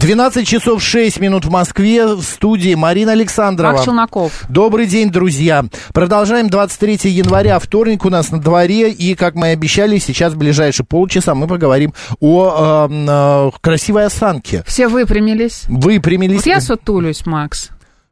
12 часов 6 минут в Москве. В студии Марина Александрова. Марк Челноков. Добрый день, друзья. Продолжаем 23 января. Вторник у нас на дворе. И, как мы и обещали, сейчас в ближайшие полчаса мы поговорим о э, э, красивой осанке. Все выпрямились. Выпрямились. Вот я сутулюсь, Макс.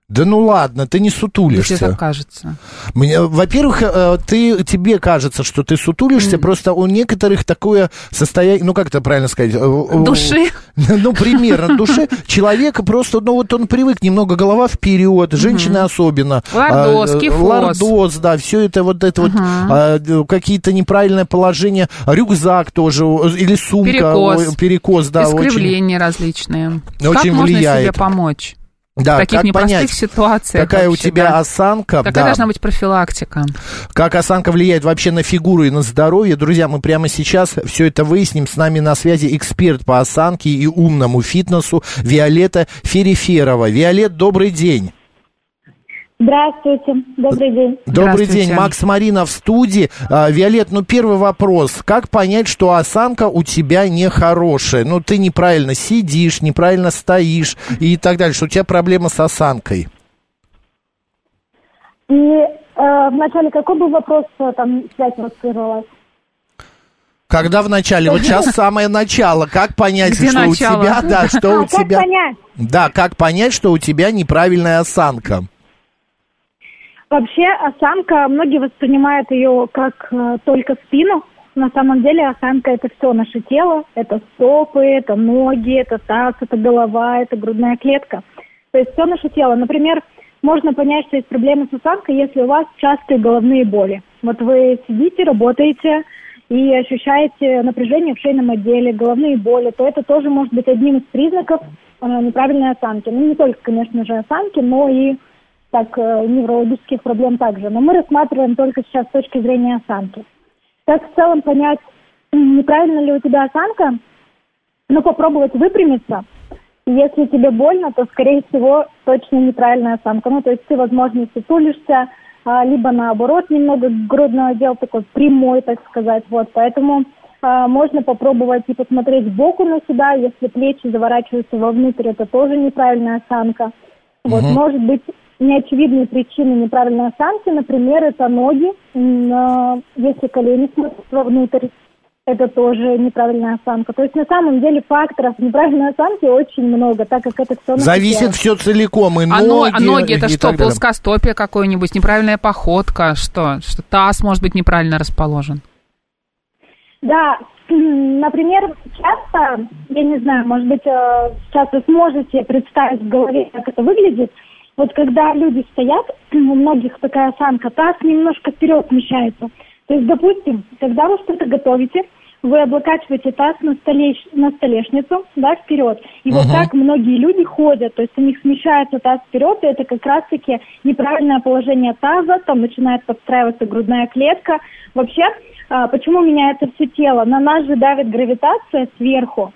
Да ну ладно, ты не сутулишься. Тебе так кажется. Мне, во-первых, э, ты, тебе кажется, что ты сутулишься, mm. просто у некоторых такое состояние, ну как это правильно сказать? Э, души? Ну, примерно, души. Человека просто, ну вот он привык немного голова вперед, женщины особенно. Лордоз, а, кифоз. Лордоз, да, все это вот это вот, а, какие-то неправильное положение, рюкзак тоже, или сумка. Перекос. Перекос, да. Искривления различные. Как можно себе помочь? Да, в таких как непростых понять, ситуациях. Какая вообще, у тебя да? осанка. Какая да. должна быть профилактика? Как осанка влияет вообще на фигуру и на здоровье. Друзья, мы прямо сейчас все это выясним. С нами на связи эксперт по осанке и умному фитнесу Виолетта Фериферова. Виолет, добрый день. Здравствуйте, добрый день. Добрый день, Макс Марина в студии. А, Виолет, ну первый вопрос. Как понять, что осанка у тебя нехорошая? Ну ты неправильно сидишь, неправильно стоишь и так далее, что у тебя проблема с осанкой. И э, вначале какой был вопрос, э, там связь прервалась? Когда в начале? Вот сейчас самое начало. Как понять, Где что начало? у тебя, да, что А, у как тебя... понять? Да, как понять, что у тебя неправильная осанка? Вообще осанка, многие воспринимают ее как э, только спину. На самом деле осанка это все наше тело, это стопы, это ноги, это таз, это голова, это грудная клетка. То есть все наше тело. Например, можно понять, что есть проблемы с осанкой, если у вас частые головные боли. Вот вы сидите, работаете и ощущаете напряжение в шейном отделе, головные боли, то это тоже может быть одним из признаков э, неправильной осанки. Ну, не только, конечно же, осанки, но и так э, неврологических проблем также. Но мы рассматриваем только сейчас с точки зрения осанки. Как в целом понять, неправильно ли у тебя осанка? Ну, попробовать выпрямиться. Если тебе больно, то, скорее всего, точно неправильная осанка. Ну, то есть ты, возможно, сутулишься, а, либо наоборот, немного грудное отдел такой прямой, так сказать. Вот, поэтому а, можно попробовать и посмотреть сбоку на себя. Если плечи заворачиваются вовнутрь, это тоже неправильная осанка. Вот, Мгм. может быть, неочевидные причины неправильной осанки, например, это ноги, а, если колени смотрят вовнутрь, это тоже неправильная осанка. То есть на самом деле факторов неправильной осанки очень много, так как это все Зависит все целиком, и А, но- ноги, а ноги это что, плоскостопие какое-нибудь, неправильная походка, что? Что таз может быть неправильно расположен? Да, например, часто, я не знаю, может быть, э, сейчас вы сможете представить в голове, как это выглядит. Вот когда люди стоят, у многих такая осанка, таз немножко вперед смещается. То есть, допустим, когда вы что-то готовите, вы облокачиваете таз на, столеш- на столешницу, да, вперед. И вот Мгм. так многие люди ходят, то есть у них смещается таз вперед, и это как раз-таки неправильное положение таза, там начинает подстраиваться грудная клетка. Вообще, а, почему меняется все тело? На нас же давит гравитация сверху.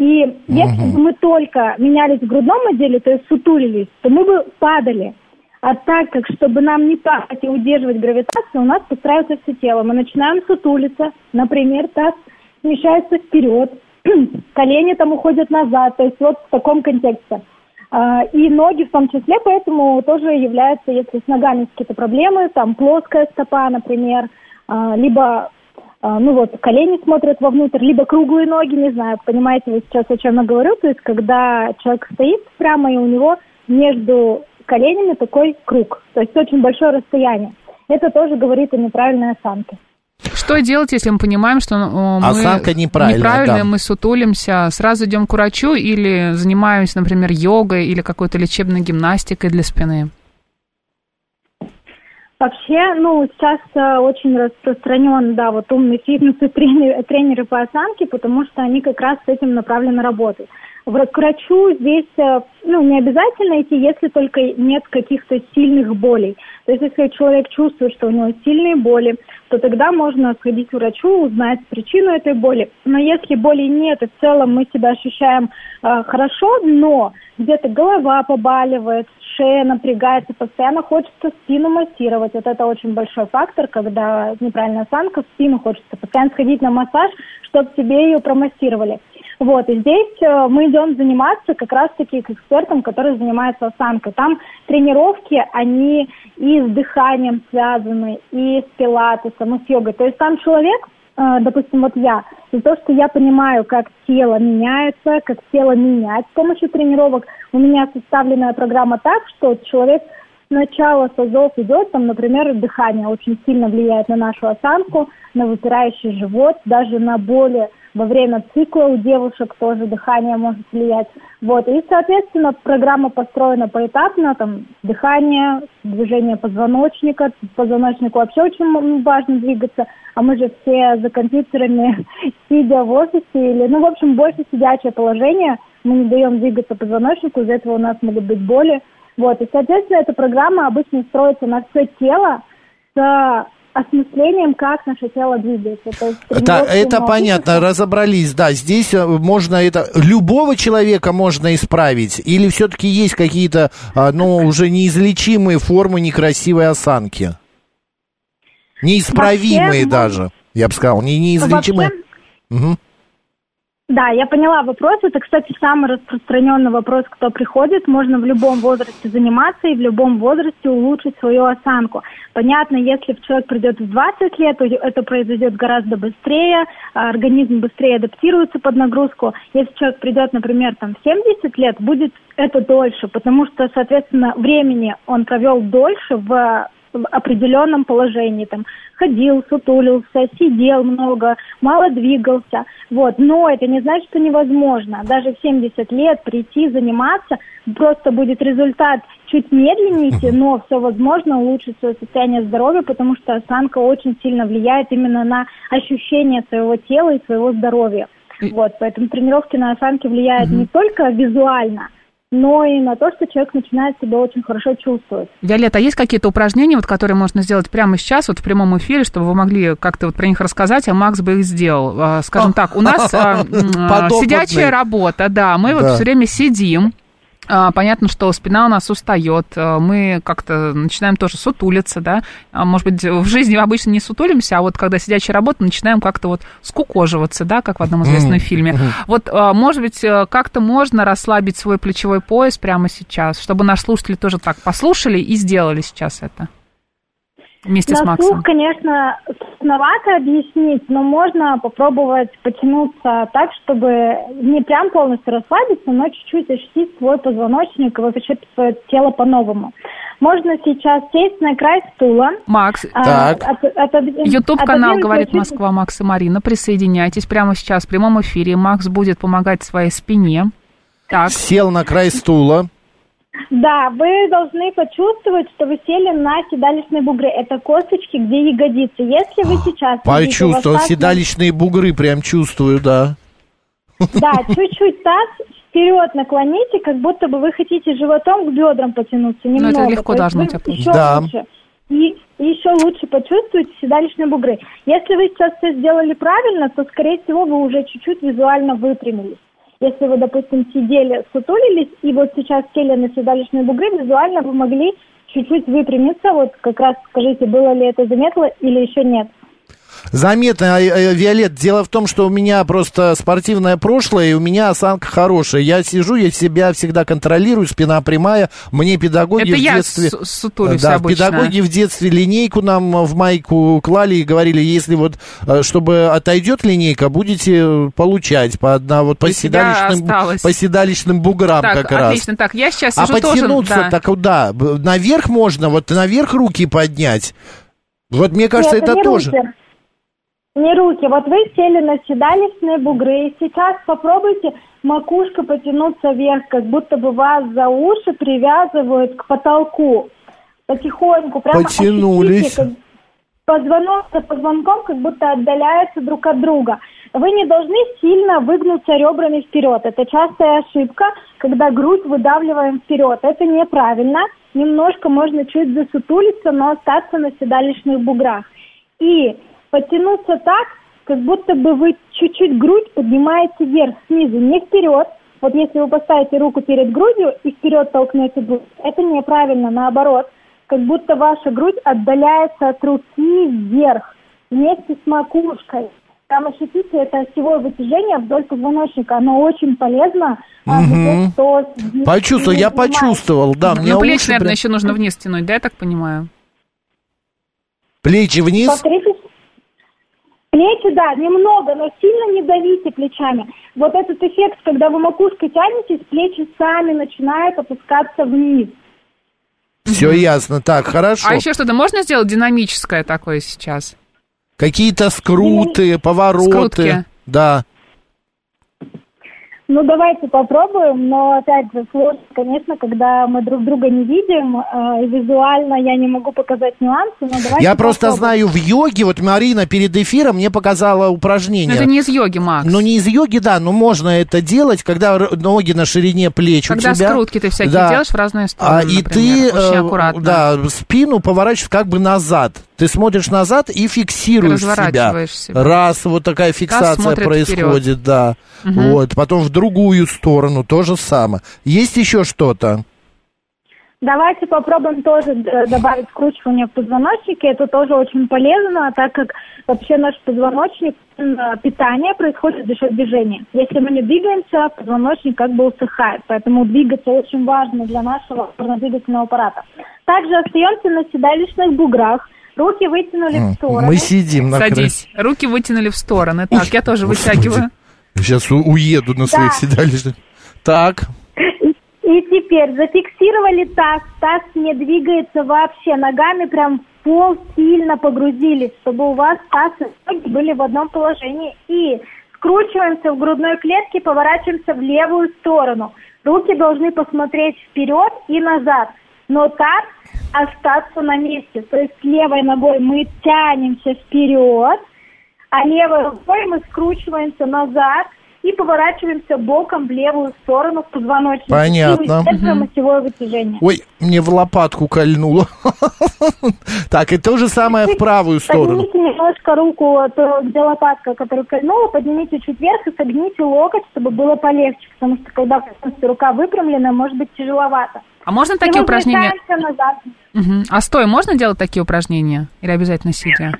И если бы мы только менялись в грудном отделе, то есть сутулились, то мы бы падали. А так как, чтобы нам не падать и удерживать гравитацию, у нас подстраивается все тело. Мы начинаем сутулиться, например, таз смещается вперед, колени там уходят назад, то есть вот в таком контексте. А, И ноги в том числе, поэтому тоже являются, если с ногами какие-то проблемы, там плоская стопа, например, а, либо ну вот, колени смотрят вовнутрь, либо круглые ноги, не знаю, понимаете вы сейчас, о чем я говорю, то есть когда человек стоит прямо, и у него между коленями такой круг, то есть очень большое расстояние. Это тоже говорит о неправильной осанке. Что делать, если мы понимаем, что э, мы Осанка неправильная, неправильная, да. мы сутулимся? Сразу идем к врачу или занимаемся, например, йогой или какой-то лечебной гимнастикой для спины? Вообще, ну, сейчас э, очень распространен, да, вот умные фитнесы, тренеры, тренеры по осанке, потому что они как раз с этим направлены работать. В- К врачу здесь, э, ну, не обязательно идти, если только нет каких-то сильных болей. То есть, если человек чувствует, что у него сильные боли, то тогда можно сходить к врачу, узнать причину этой боли. Но если боли нет, и в целом мы себя ощущаем э, хорошо, но где-то голова побаливает, шея напрягается, постоянно хочется спину массировать. Вот это очень большой фактор, когда неправильная осанка, спину хочется постоянно сходить на массаж, чтобы себе ее промассировали. Вот, и здесь э, мы идем заниматься как раз-таки к экспертам, которые занимаются осанкой. Там тренировки, они и с дыханием связаны, и с пилатесом, и с йогой. То есть там человек, допустим, вот я, из-за того, что я понимаю, как тело меняется, как тело менять с помощью тренировок, у меня составленная программа так, что человек сначала с азов идет, там, например, дыхание очень сильно влияет на нашу осанку, на выпирающий живот, даже на боли во время цикла у девушек тоже дыхание может влиять. Вот. И, соответственно, программа построена поэтапно, там, дыхание, движение позвоночника, позвоночнику вообще очень важно двигаться, а мы же все за компьютерами, сидя в офисе, или, ну, в общем, больше сидячее положение, мы не даем двигаться позвоночнику, из-за этого у нас могут быть боли. Вот, и, соответственно, эта программа обычно строится на все тело с осмыслением, как наше тело двигается. То есть Это, тренировки это на понятно, разобрались, да. Здесь э, можно это... Любого человека можно исправить? Или все-таки есть какие-то, а, ну, уже неизлечимые формы некрасивой осанки? Неисправимые Вообще, ну, даже, я бы сказал, не неизлечимые. Вообще, Мгм. Да, я поняла вопрос. Это, кстати, самый распространенный вопрос, кто приходит. Можно в любом возрасте заниматься и в любом возрасте улучшить свою осанку. Понятно, если человек придет в 20 лет, то это произойдет гораздо быстрее, а организм быстрее адаптируется под нагрузку. Если человек придет, например, там, в 70 лет, будет это дольше, потому что, соответственно, времени он провел дольше в в определенном положении, там, ходил, сутулился, сидел много, мало двигался, вот, но это не значит, что невозможно, даже в 70 лет прийти, заниматься, просто будет результат чуть медленнее, но все возможно улучшить свое состояние здоровья, потому что осанка очень сильно влияет именно на ощущение своего тела и своего здоровья, вот, поэтому тренировки на осанке влияют не только визуально, но и на то, что человек начинает себя очень хорошо чувствовать. Виолетта, а есть какие-то упражнения, вот, которые можно сделать прямо сейчас, вот в прямом эфире, чтобы вы могли как-то вот про них рассказать, а Макс бы их сделал? А, Скажем так, у нас а, а, сидячая работа, да, мы вот все время сидим, Понятно, что спина у нас устает, а, мы как-то начинаем тоже сутулиться, да, А, может быть, в жизни обычно не сутулимся, а вот когда сидячая работа, начинаем как-то вот скукоживаться, да, как в одном известном фильме. Вот, а, может быть, э, как-то можно расслабить свой плечевой пояс прямо сейчас, чтобы наши слушатели тоже так послушали и сделали сейчас это вместе с На Максом. слух, конечно, сложновато объяснить, но можно попробовать потянуться так, чтобы не прям полностью расслабиться, но чуть-чуть ощутить свой позвоночник и вообще свое тело по-новому. Можно сейчас сесть на край стула. Макс, а, Так. от- отодвинуть «Говорит Москва» Макс и Марина. Присоединяйтесь прямо сейчас в прямом эфире. Макс будет помогать своей спине. Так, Сел на край стула. Да, вы должны почувствовать, что вы сели на седалищные бугры. Это косточки, где ягодицы. Если вы сейчас... вас Почувствовал, таз на- седалищные бугры прям чувствую, да. Да, чуть-чуть таз вперед наклоните, как будто бы вы хотите животом к бедрам потянуться немного. Ну, легко То есть должно вы у тебя получиться. еще Да. лучше. И еще лучше почувствуйте седалищные бугры. Если вы сейчас все сделали правильно, то, скорее всего, вы уже чуть-чуть визуально выпрямились. Если вы, допустим, сидели, сутулились, и вот сейчас сели на седалищные бугры, визуально вы могли чуть-чуть выпрямиться. Вот как раз скажите, было ли это заметно или еще нет. Заметно, э, э, Виолет, дело в том, что у меня просто спортивное прошлое, и у меня осанка хорошая. Я сижу, я себя всегда контролирую, спина прямая. Мне педагоги это в я детстве... сутулюсь да, обычно. педагоги в детстве линейку нам в майку клали и говорили, если вот, э, чтобы отойдет линейка, будете получать по одна, вот по седалищным, по седалищным буграм Так, как раз. отлично. Так, я сейчас А сижу тоже... да. так куда? Наверх можно, вот наверх руки поднять. Вот мне кажется, Нет, это не тоже. руки. Не руки. Вот вы сели на седалищные бугры, и сейчас попробуйте макушка потянуться вверх, как будто бы вас за уши привязывают к потолку. Потихоньку. Прямо Потянулись. ощутите, позвонок за позвонком как будто отдаляются друг от друга. Вы не должны сильно выгнуться ребрами вперед. Это частая ошибка, когда грудь выдавливаем вперед. Это неправильно. Немножко можно чуть засутулиться, но остаться на седалищных буграх. И потянуться так, как будто бы вы чуть-чуть грудь поднимаете вверх, снизу, не вперед. Вот если вы поставите руку перед грудью и вперед толкнете грудь, это неправильно, наоборот. Как будто ваша грудь отдаляется от руки вверх, вместе с макушкой. Там ощутите это осевое вытяжение вдоль позвоночника. Оно очень полезно. а, для тех, кто Почувствовал, я почувствовал, да, мне Ну, плечи, уши наверное, прям- еще нужно вниз тянуть, да, я так понимаю? Плечи вниз. Повторите. Плечи, да, немного, но сильно не давите плечами. Вот этот эффект, когда вы макушкой тянетесь, плечи сами начинают опускаться вниз. Все ясно. Так, хорошо. А еще что-то можно сделать динамическое такое сейчас? Какие-то скруты, повороты. Скрутки. Да. Ну, давайте попробуем, но, опять же, сложно, конечно, когда мы друг друга не видим, э, и визуально я не могу показать нюансы, но давайте Я просто попробуем. знаю в йоге, вот Марина перед эфиром мне показала Ну, упражнение. это не из йоги, Макс. Ну, не из йоги, да, но можно это делать, когда ноги на ширине плеч Когда у тебя. скрутки ты всякие Да. делаешь в разные стороны, А, и например, ты, очень э, аккуратно. да, спину поворачиваешь как бы назад. Ты смотришь назад и фиксируешь себя. себя. Раз, вот такая фиксация происходит, да. Вот, потом в другую сторону то же самое. Есть еще что-то? Давайте попробуем тоже э, добавить скручивание в позвоночнике. Это тоже очень полезно, так как вообще наш позвоночник, э, питание происходит за счет движения. Если мы не двигаемся, позвоночник как бы усыхает. Поэтому двигаться очень важно для нашего опорно-двигательного аппарата. Также остаемся на седалищных буграх. Руки вытянули в стороны. Мы сидим на. Садись. Руки вытянули в стороны. Так, я тоже Господи. вытягиваю. Сейчас у- уеду на своих Да. седалищных. Так. И теперь зафиксировали таз, таз не двигается вообще, ногами прям в пол сильно погрузились, чтобы у вас таз и ноги были в одном положении. И скручиваемся в грудной клетке, поворачиваемся в левую сторону. Руки должны посмотреть вперед и назад, но таз остаться на месте. То есть левой ногой мы тянемся вперед, а левой рукой мы скручиваемся назад и поворачиваемся боком в левую сторону в позвоночник. Понятно. И это осевое вытяжение. Ой, мне в лопатку кольнуло. Так, и то же самое в правую сторону. Поднимите немножко руку, то, где лопатка, которая кольнула, поднимите чуть вверх и согните локоть, чтобы было полегче, потому что когда рука выпрямлена, может быть тяжеловато. А можно такие упражнения? Мгм. А стоя можно делать такие упражнения? Или обязательно сидя?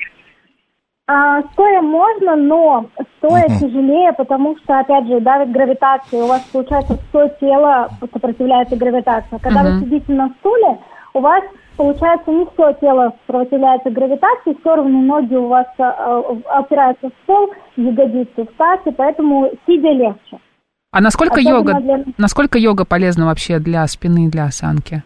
А, стоя можно, но стоя тяжелее, потому что, опять же, давит гравитация. У вас, получается, все тело сопротивляется гравитации. Когда вы сидите на стуле, у вас, получается, не все тело сопротивляется гравитации, все равно ноги у вас а, опираются в пол, ягодицы в и поэтому сидя легче. А насколько Особенно йога, для- насколько йога полезна вообще для спины и для осанки?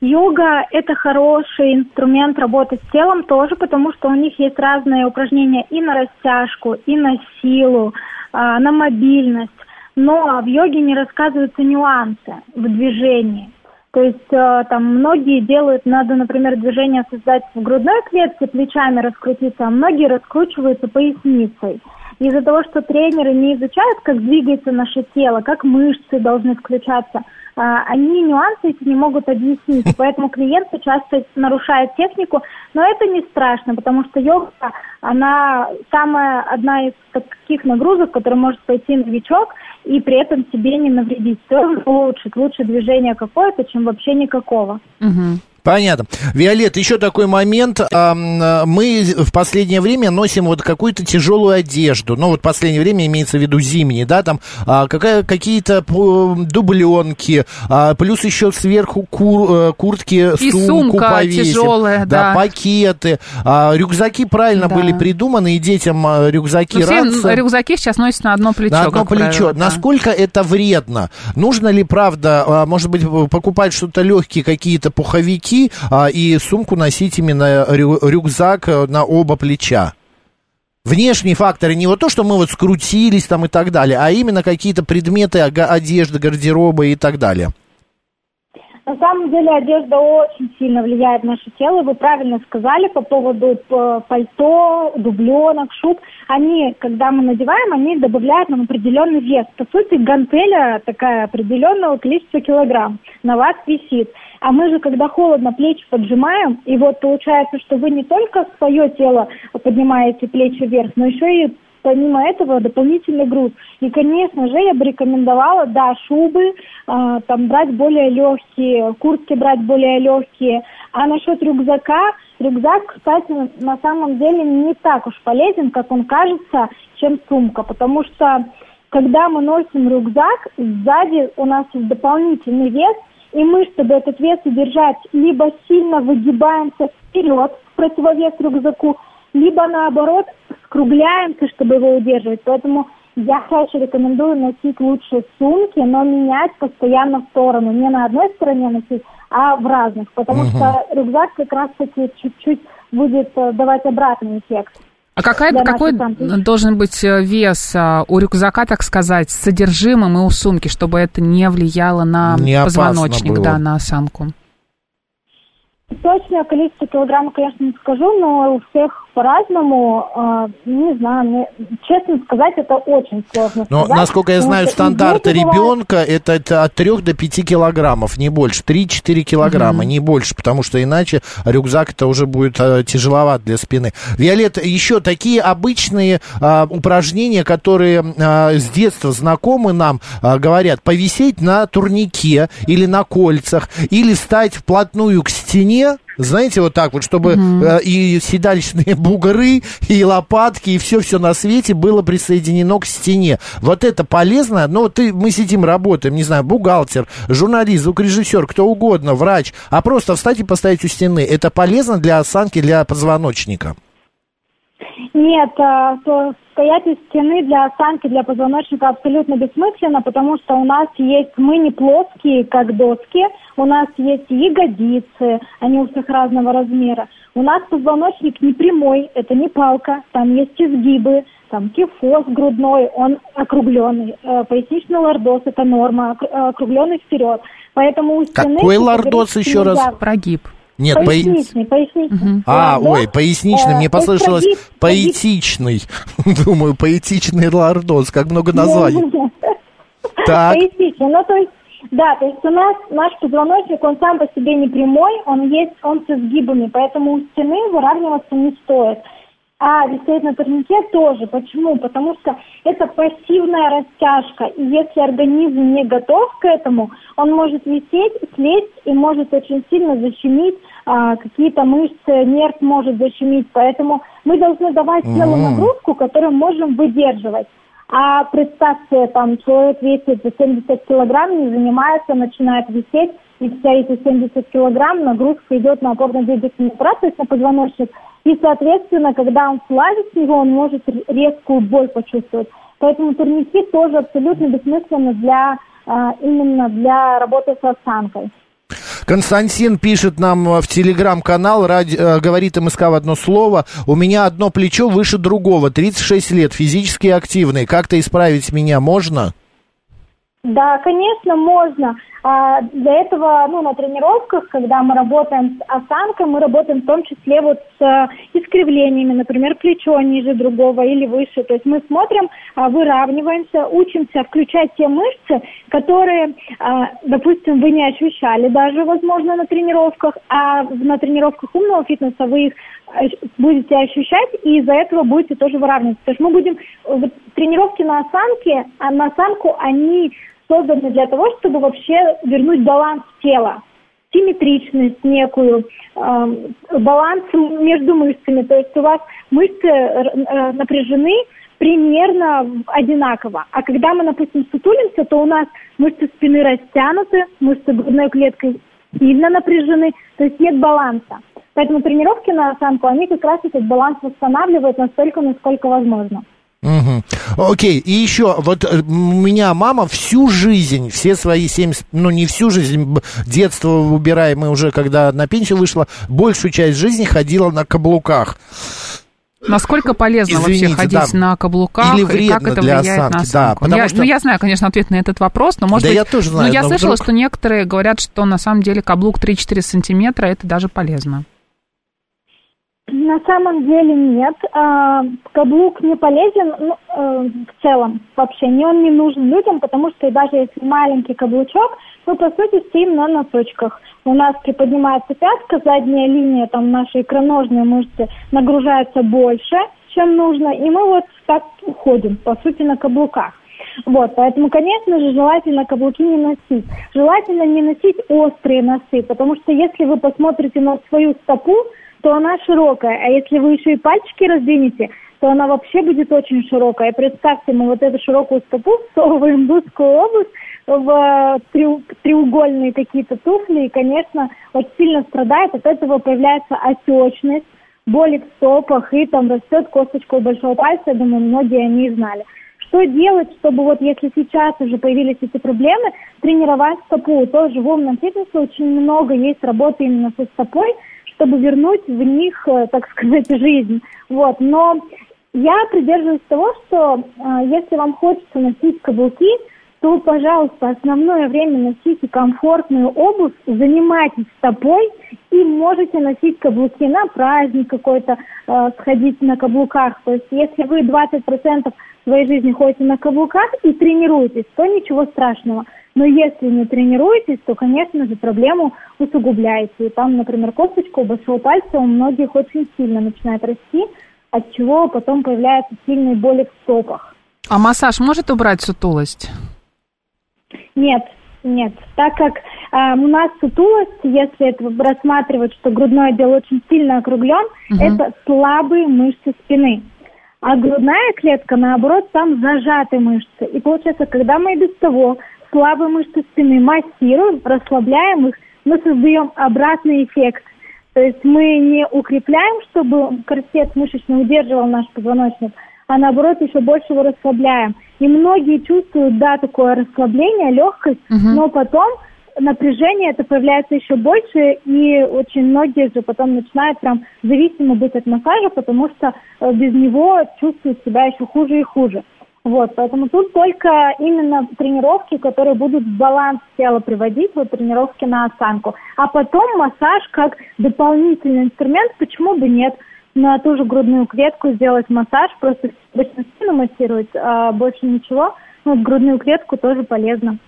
Йога – это хороший инструмент работы с телом тоже, потому что у них есть разные упражнения и на растяжку, и на силу, а, на мобильность. Но в йоге не рассказываются нюансы в движении. То есть э, там многие делают, надо, например, движение создать в грудной клетке, плечами раскрутиться, а многие раскручиваются поясницей. Из-за того, что тренеры не изучают, как двигается наше тело, как мышцы должны включаться, а, они нюансы эти не могут объяснить. Поэтому клиенты часто нарушают технику, но это не страшно, потому что йога, она самая одна из таких нагрузок, которая может пойти новичок и при этом себе не навредить. Все равно улучшить. Лучше движение какое-то, чем вообще никакого. Мгм. Понятно. Виолет, еще такой момент. Мы в последнее время носим вот какую-то тяжелую одежду. Ну, вот в последнее время имеется в виду зимний, да, там а, какая, какие-то дубленки, а, плюс еще сверху кур- э, куртки И сумку сумка повесим. тяжелая, да. пакеты. А, рюкзаки правильно Да. были придуманы, и детям рюкзаки Ну, все рюкзаки сейчас носят на одно плечо. На одно плечо. правило, да. Насколько это вредно? Нужно ли, правда, может быть, покупать что-то легкие, какие-то пуховики, а, и сумку носить именно рю- рюкзак э, на оба плеча? Внешние факторы, не вот то, что мы вот скрутились там и так далее, а именно какие-то предметы одежды, гардероба и так далее. На самом деле одежда очень сильно влияет на наше тело. Вы правильно сказали по поводу п- пальто, дубленок, шуб. Они, когда мы надеваем, они добавляют нам определенный вес. По сути, гантеля такая определенного количества килограмм на вас висит. А мы же, когда холодно, плечи поджимаем, и вот получается, что вы не только свое тело поднимаете плечи вверх, но еще и помимо этого дополнительный груз. И, конечно же, я бы рекомендовала, да, шубы, а, там брать более легкие, куртки брать более легкие. А насчет рюкзака, рюкзак, кстати, на самом деле не так уж полезен, как он кажется, чем сумка, потому что когда мы носим рюкзак, сзади у нас есть дополнительный вес, и мы, чтобы этот вес удержать, либо сильно выгибаемся вперед в противовес рюкзаку, либо наоборот скругляемся, чтобы его удерживать. Поэтому я чаще рекомендую носить лучше сумки, но менять постоянно в сторону. Не на одной стороне носить, а в разных. Потому что рюкзак как раз-таки чуть-чуть будет э, давать обратный эффект. А какая, какой самки. должен быть э, вес а, у рюкзака, так сказать, с содержимым и у сумки, чтобы это не влияло на Не позвоночник, было. да, на осанку? Точное количество килограммов, конечно, не скажу, но у всех по-разному. Э, не знаю, мне, честно сказать, это очень сложно Но, сказать, насколько я знаю, что стандарт и дети бывают- ребенка это, это от 3 до 5 килограммов, не больше. 3-4 килограмма, не больше, потому что иначе рюкзак это уже будет э, тяжеловат для спины. Виолетта, еще такие обычные а, упражнения, которые а, с детства знакомы нам, а, говорят, повисеть на турнике или на кольцах, или встать вплотную к стене, знаете, вот так вот, чтобы э, и седалищные бугры, и лопатки, и все-все на свете было присоединено к стене. Вот это полезно, но ты, мы сидим, работаем, не знаю, бухгалтер, журналист, звукорежиссер, кто угодно, врач, а просто встать и поставить у стены. Это полезно для осанки, для позвоночника. Нет, а, то стоять у стены для осанки, для позвоночника абсолютно бессмысленно, потому что у нас есть, мы не плоские, как доски, у нас есть ягодицы, они у всех разного размера. У нас позвоночник не прямой, это не палка, там есть изгибы, там кифоз грудной, он округленный, э, поясничный лордоз, это норма, округленный вперед. Поэтому у стены... Какой лордоз еще раз? Прогиб. Нет, Поясничный, поясничный. А, Лордоз, ой, поясничный, э, мне послышалось прогиб- прогиб- поэтичный. Думаю, поэтичный лордоз, как много названий. Так. Поясничный. Ну, то есть, да, то есть у нас наш позвоночник, он сам по себе не прямой, он есть, он с изгибами, поэтому у стены выравниваться не стоит. А висеть на турнике тоже. Почему? Потому что это пассивная растяжка. И если организм не готов к этому, он может висеть, слезть и может очень сильно защемить а, какие-то мышцы, нерв может защемить. Поэтому мы должны давать телу нагрузку, которую можем выдерживать. А представьте, там человек весит за 70 килограмм, не занимается, начинает висеть, и вся эти 70 килограмм нагрузка идет на опорно-двигательный аппарат, то есть на позвоночник. И, соответственно, когда он слазит с него, он может резкую боль почувствовать. Поэтому турники тоже абсолютно бессмысленны для а, именно для работы с осанкой. Константин пишет нам э, в телеграм-канал, ради- э, говорит МСК в одно слово. У меня одно плечо выше другого, 36 лет, физически активный. Как-то исправить меня можно? Да, конечно, можно. А, для этого, ну, на тренировках, когда мы работаем с осанкой, мы работаем в том числе вот с искривлениями, например, плечо ниже другого или выше. То есть мы смотрим, а, выравниваемся, учимся включать те мышцы, которые, а, допустим, вы не ощущали даже, возможно, на тренировках, а на тренировках умного фитнеса вы их ощ- будете ощущать, и из-за этого будете тоже выравниваться. То есть мы будем... тренировки на осанке, а на осанку, они созданы для того, чтобы вообще вернуть баланс тела, симметричность некую, эм, баланс между мышцами. То есть у вас мышцы р- э, напряжены примерно одинаково. А когда мы, допустим, сутулимся, то у нас мышцы спины растянуты, мышцы грудной клетки сильно напряжены, то есть нет баланса. Поэтому тренировки на осанку, они как раз этот баланс восстанавливают настолько, насколько возможно. Мгм. Окей, и еще, вот э, у меня мама всю жизнь, все свои 70, ну не всю жизнь, детство убираем, мы уже когда на пенсию вышла, большую часть жизни ходила на каблуках. Насколько полезно Извините, вообще ходить да. на каблуках Или и как это для влияет на осанки, да, осанку? потому я, что- Ну, я знаю, конечно, ответ на этот вопрос, но, может Да быть... я тоже знаю, Ну, я слышала, вдруг- что некоторые говорят, что на самом деле каблук 3-4 сантиметра, это даже полезно. На самом деле нет. А, каблук не полезен ну, э, в целом вообще. Не он не нужен людям, потому что и даже если маленький каблучок, мы по сути стоим на носочках. У нас приподнимается пятка, задняя линия там нашей икроножной мышцы нагружается больше, чем нужно, и мы вот так уходим, по сути, на каблуках. Вот, поэтому, конечно же, желательно каблуки не носить. Желательно не носить острые носы, потому что если вы посмотрите на свою стопу, то она широкая, а если вы еще и пальчики раздвинете, то она вообще будет очень широкая. Представьте, мы вот эту широкую стопу всовываем в узкую обувь, в э, треу- треугольные какие-то туфли, и, конечно, очень сильно страдает. От этого появляется отечность, боли в стопах, и там растет косточка у большого пальца, я думаю, многие они знали. Что делать, чтобы вот если сейчас уже появились эти проблемы, тренировать стопу? Тоже в умном фитнесе очень много есть работы именно со стопой, чтобы вернуть в них, э, так сказать, жизнь. Вот. Но я придерживаюсь того, что э, если вам хочется носить каблуки, то, пожалуйста, основное время носите комфортную обувь, занимайтесь стопой и можете носить каблуки на праздник какой-то, э, сходить на каблуках. То есть если вы 20% своей жизни ходите на каблуках и тренируетесь, то ничего страшного. Но если не тренируетесь, то, конечно же, проблему усугубляете. И там, например, косточка у большого пальца у многих очень сильно начинает расти, от чего потом появляются сильные боли в стопах. А массаж может убрать сутулость? Нет, нет. Так как э, у нас сутулость, если это рассматривать, что грудной отдел очень сильно округлен, это слабые мышцы спины. А грудная клетка, наоборот, там зажаты мышцы. И получается, когда мы и без того слабые мышцы спины массируем, расслабляем их, мы создаем обратный эффект. То есть мы не укрепляем, чтобы корсет мышечный удерживал наш позвоночник, а наоборот еще больше его расслабляем. И многие чувствуют, да, такое расслабление, легкость, но потом напряжение это появляется еще больше, и очень многие же потом начинают прям зависимо быть от массажа, потому что э, без него чувствуют себя еще хуже и хуже. Вот, поэтому тут только именно тренировки, которые будут в баланс тела приводить, вот тренировки на осанку. А потом массаж как дополнительный инструмент, почему бы нет, на ту же грудную клетку сделать массаж, просто обычно спину массировать, а больше ничего. Ну, вот грудную клетку тоже полезно.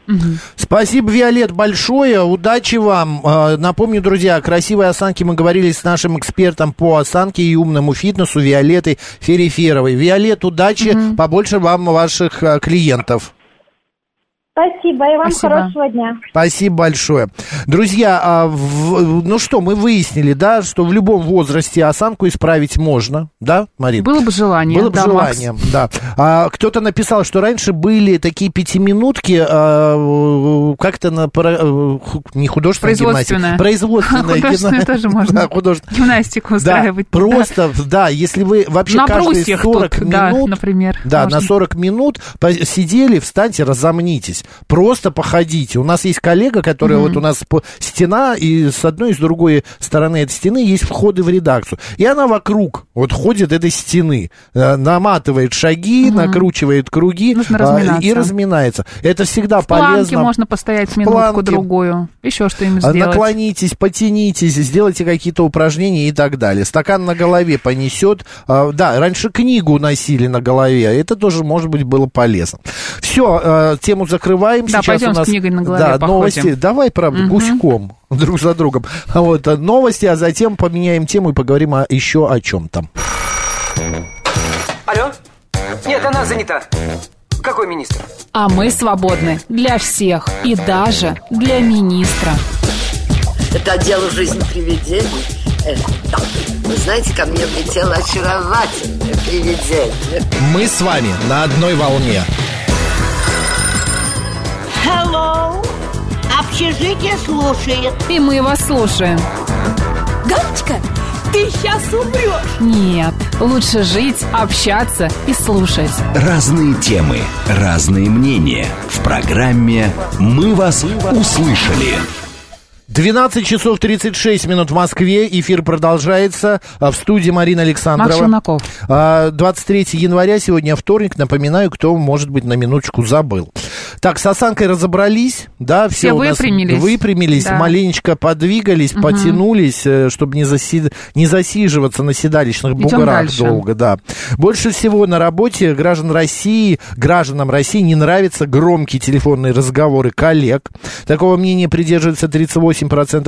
Спасибо, Виолет, большое. Удачи вам. Э, Напомню, друзья, о красивой осанке мы говорили с нашим экспертом по осанке и умному фитнесу Виолетой Фериферовой. Виолет, удачи, побольше вам ваших э, клиентов. Спасибо, и вам Спасибо. хорошего дня. Спасибо большое. Друзья, а ну что, мы выяснили, да, что в любом возрасте осанку исправить можно, да, Марина? Было бы желание. Было бы да, Макс? желание, да. А, кто-то написал, что раньше были такие пятиминутки, а, как-то на э, не художественная Производственная. гимнастика, производственная Художественную гимна- тоже можно. Художественная. Гимнастику Да, устраивать. просто, да, если вы вообще каждые брусьях 40 тут, да, минут, например, да, на 40 минут сидели, встаньте, разомнитесь, просто походите. У нас есть коллега, которая вот у нас стена, и с одной и с другой стороны этой стены есть входы в редакцию. И она вокруг вот ходит этой стены, э, наматывает шаги, накручивает круги а, и разминается. Это всегда В планке полезно. можно постоять планке. минутку-другую. Еще что-нибудь сделать. Наклонитесь, потянитесь, сделайте какие-то упражнения и так далее. Стакан на голове понесет. А, Да, раньше книгу носили на голове. Это тоже, может быть, было полезно. Все, тему закрываем. Да, Сейчас пойдем у с нас книгой на голове да, походим. новости. Давай, правда, гуськом друг за другом. А Вот а, новости, а затем поменяем тему и поговорим о, еще о чем там. Алло? Нет, она занята. Какой министр? А мы свободны для всех и даже для министра. Это отдел жизнь привидений. Э, да. Вы знаете, ко мне влетело очаровательное привидение. Мы с вами на одной волне. Hello. Общежитие слушает. И мы вас слушаем. Галочка, ты сейчас умрешь. Нет, лучше жить, общаться и слушать. Разные темы, разные мнения. В программе «Мы вас услышали». 12 часов 36 минут в Москве. Эфир продолжается. А, В студии Марина Александрова. Макс Челноков. А, 23 января, сегодня вторник. Напоминаю, кто, может быть, на минуточку забыл. Так, с осанкой разобрались, да, все, Все у нас выпрямились. выпрямились, Да. маленечко подвигались, потянулись, э, чтобы не, заси- не засиживаться на седалищных Идем дальше. долго, да. Больше всего на работе граждан России, гражданам России не нравятся громкие телефонные разговоры коллег. Такого мнения придерживается 38%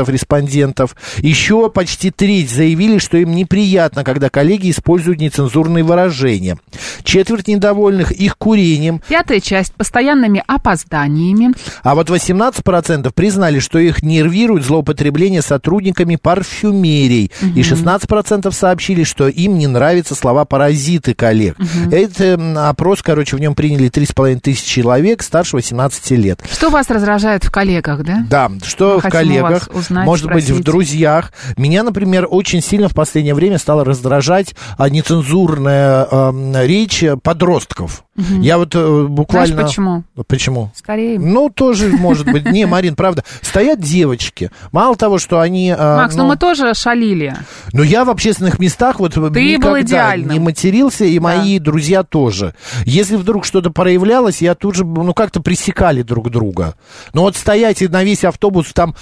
респондентов. Еще почти треть заявили, что им неприятно, когда коллеги используют нецензурные выражения. Четверть недовольных их курением, Пятая часть. Постоянными опозданиями. а вот 18% признали, что их нервирует злоупотребление сотрудниками парфюмерий. И 16% сообщили, что им не нравятся слова «паразиты» коллег. Это м, опрос, короче, в нем приняли 3,5 тысячи человек старше 18 лет. Что вас раздражает в коллегах, да? Да, что Мы в хотим у коллегах, узнать, может быть, в спросить. друзьях. Меня, например, очень сильно в последнее время стало раздражать а, нецензурная эм, речь подростков. Я вот э, буквально... Знаешь, почему? Почему? Стареем. Ну, тоже, может быть. Не, Марин, правда. Стоят девочки. Мало того, что они... а, Макс, ну, мы тоже шалили. ну, я в общественных местах вот никогда не матерился, и мои друзья тоже. Если вдруг что-то проявлялось, я тут же, ну, как-то пресекали друг друга. Но вот стоять и на весь автобус там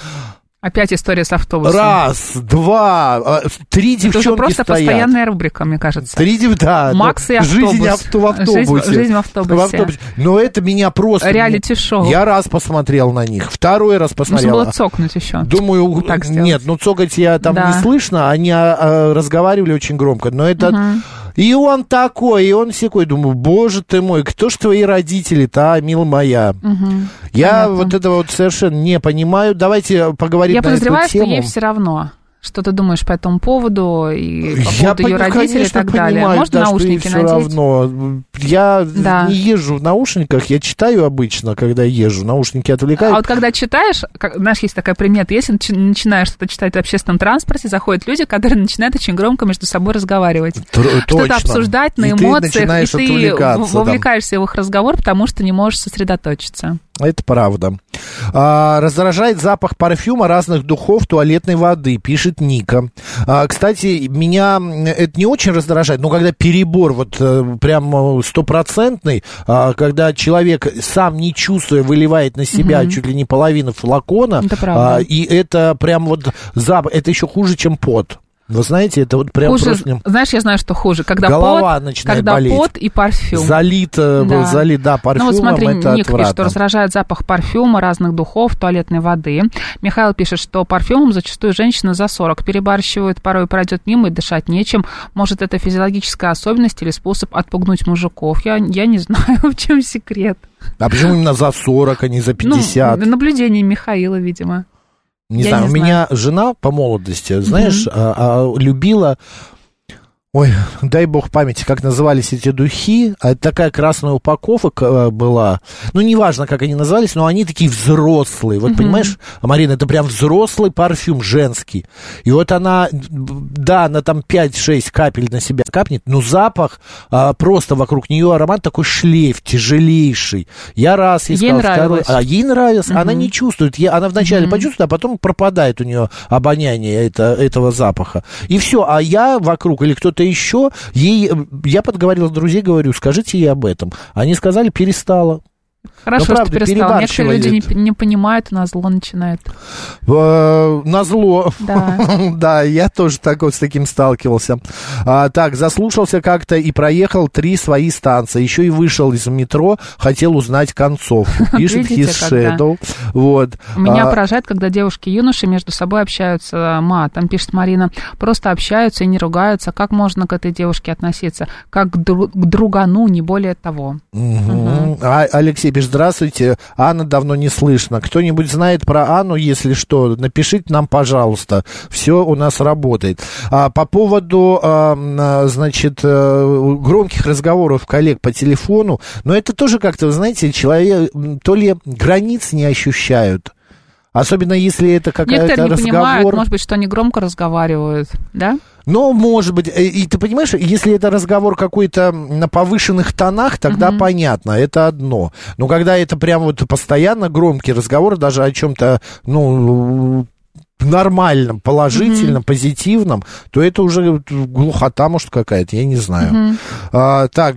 Опять история с автобусом. раз, два, а, три Это уже девчонки просто стоят. постоянная рубрика, мне кажется. Три да. Макс и автобус. Жизнь авто- в автобусе. Жизнь- жизнь в автобусе. Но это меня просто... Реалити-шоу. Я раз посмотрел на них, второй раз Нужно посмотрел. было цокнуть еще. Думаю, Так сделать. нет, ну цокать я там Да. не слышно, они а, а, разговаривали очень громко, но это... И он такой, и он секой. Думаю, боже ты мой, кто ж твои родители-то, а, мил моя? Я Понятно. вот этого вот совершенно не понимаю. Давайте поговорим Я на эту подозреваю, что тему. ей все равно. Что ты думаешь по этому поводу и по Я поводу ее родителей и так далее? понимаю, Можно да, наушники надеть? равно. Я Да. не езжу в наушниках, я читаю обычно, когда езжу. Наушники А отвлекают. вот когда читаешь, как, знаешь, есть такая примета, если начи- начинаешь что-то читать в общественном транспорте, заходят люди, которые начинают очень громко между собой разговаривать. Тр- Что-то точно. обсуждать на И ты эмоциях, и ты в- да. вовлекаешься в их разговор, потому что не можешь сосредоточиться. Это правда. А, раздражает запах парфюма разных духов туалетной воды, пишет Ника. А, кстати, меня это не очень раздражает, но когда перебор вот э, прям э, стопроцентный, а, когда человек сам не чувствуя выливает на себя чуть ли не половину флакона, Это правда. а, и это прям вот запах, это еще хуже, чем пот. Вы знаете, это вот прям хуже, просто... знаешь, я знаю, что хуже. Когда Голова пот, начинает когда болеть. пот и парфюм. Залит, э, Да. залит, да, Ну парфюмом, вот смотри, это Ник пишет, что отвратно. раздражает запах парфюма, разных духов, туалетной воды. Михаил пишет, что парфюмом зачастую женщины за 40 перебарщивают, порой пройдет мимо и дышать нечем. Может, это физиологическая особенность или способ отпугнуть мужиков? Я, я не знаю, в чем секрет. А почему именно за 40, а не за 50? Ну, наблюдение Михаила, видимо. Не Я знаю, не у меня жена по молодости, знаешь, а, а, любила... Ой, дай бог памяти, как назывались эти духи. А, такая красная упаковка э, была. Ну, неважно, как они назывались, но они такие взрослые. Вот, понимаешь, Марина, это прям взрослый парфюм женский. И вот она, да, она там 5-6 капель на себя капнет, но запах, а, просто вокруг нее аромат такой шлейф, тяжелейший. Я раз ей Ей сказал, второй... нравилось. А ей нравилось, она не чувствует. Она вначале почувствует, а потом пропадает у нее обоняние это, этого запаха. И все. А я вокруг или кто-то еще, ей, э, я подговорил друзей, говорю, скажите ей об этом. Они сказали, перестала. Хорошо, Ну, правда, что перестала. Некоторые люди не, не понимают, и на зло начинают. Э, Назло. Да. Да, я тоже так вот с таким сталкивался. А, так, заслушался как-то и проехал три свои станции. Еще и вышел из метро, хотел узнать концовку. Пишет His? Shadow. Вот. Меня А, поражает, когда девушки и юноши между собой общаются матом, пишет Марина. Просто общаются и не ругаются. Как можно к этой девушке относиться? Как к, дру- к другану, не более того. А, Алексей пишет, здравствуйте, Анна давно не слышно. Кто-нибудь знает про Анну, если что, напишите нам, пожалуйста. Все у нас работает. А, по поводу, а, значит, э, громких разговоров коллег по телефону, но это тоже как-то, вы знаете, человек то ли границ не ощущают, Особенно если это какая-то Некоторые не разговор. понимают, может быть, что они громко разговаривают, да? Ну, может быть, э, и ты понимаешь, если это разговор какой-то на повышенных тонах, тогда понятно, это одно. Но когда это прям вот постоянно громкий разговор, даже о чем-то, ну, нормальном, положительном, позитивном, то это уже глухота, может, какая-то, я не знаю. А, так.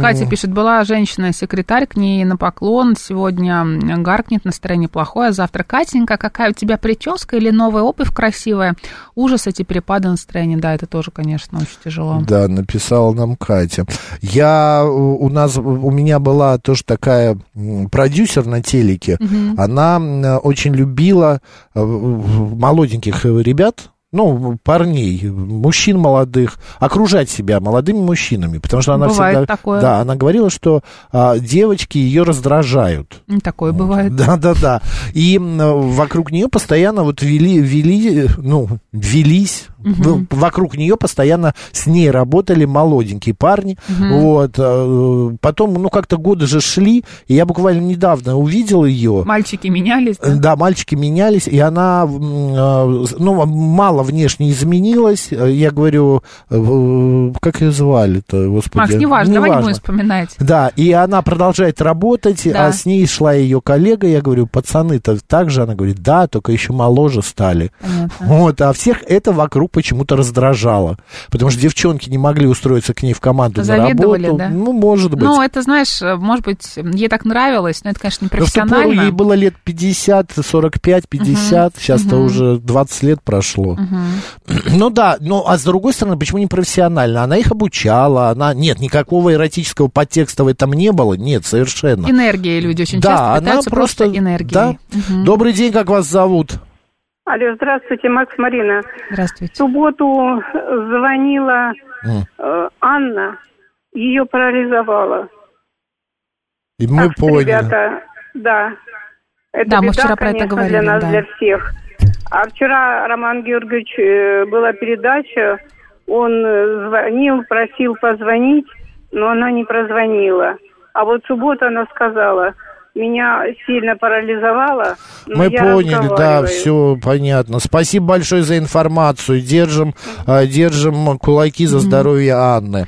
Катя пишет, была женщина-секретарь, к ней на поклон, сегодня гаркнет, настроение плохое, а завтра Катенька, какая у тебя прическа или новая обувь красивая? Ужас, эти перепады настроения, да, это тоже, конечно, очень тяжело. Да, написала нам Катя. Я, у нас, у меня была тоже такая продюсер на телеке. Она м, очень любила э, молоденьких ребят, ну, парней, мужчин молодых, окружать себя молодыми мужчинами, потому что она Бывает всегда... такое. Да, она говорила, что а, девочки ее раздражают. Такое бывает. Да, да, да. И вокруг нее постоянно вот вели, вели, ну, велись, ну, вокруг нее постоянно с ней работали молоденькие парни. Вот. э, Потом, ну, как-то годы же шли, и я буквально недавно увидел ее. Мальчики менялись, да? Да, мальчики менялись, и она, э, ну, мало внешне изменилась. Э, Я говорю, как ее звали-то, господи? Макс, неважно, давай не будем вспоминать. Да, и она продолжает работать, Да. а с ней шла ее коллега, я говорю, пацаны-то так же, она говорит, да, только еще моложе стали. Понятно. Вот, а всех это вокруг почему-то раздражало, потому что девчонки не могли устроиться к ней в команду Завидовали, на работу. да? Ну, может быть. Ну, это, знаешь, может быть, ей так нравилось, но это, конечно, Но в ту пору ей было лет 50, 45, 50, сейчас-то уже 20 лет прошло. Ну да, ну а с другой стороны, почему не профессионально? Она их обучала, она... Нет, никакого эротического подтекста в этом не было, нет, совершенно. Энергией люди очень да, часто она просто... просто энергией. Да. Добрый день, как вас зовут? Алло, здравствуйте, Макс Марина. Здравствуйте. В субботу звонила М. э, Анна, ее парализовало. И мы Так поняли. ребята, да. Это Да, мы беда, вчера про это говорили, для нас, да. для всех. А вчера, Роман Георгиевич, э, была передача, он э, звонил, просил позвонить, но она не прозвонила. А вот в субботу она сказала, меня сильно парализовало, но Мы поняли, да, разговариваю». все понятно. Спасибо большое за информацию. Держим, а, держим кулаки за здоровье Анны.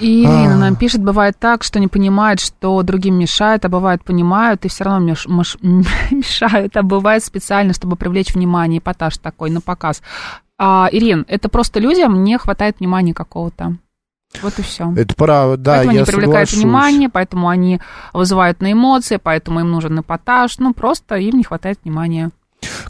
И Ирина А. нам пишет, бывает так, что не понимает, что другим мешает, а бывает понимают и все равно меш- меш- мешают, а бывает специально, чтобы привлечь внимание, эпатаж такой на показ. А, Ирин, это просто людям не хватает внимания какого-то. Вот и все. Это правда, да, поэтому я они привлекают соглашусь. внимание, поэтому они вызывают на эмоции, поэтому им нужен эпатаж. Ну, просто им не хватает внимания.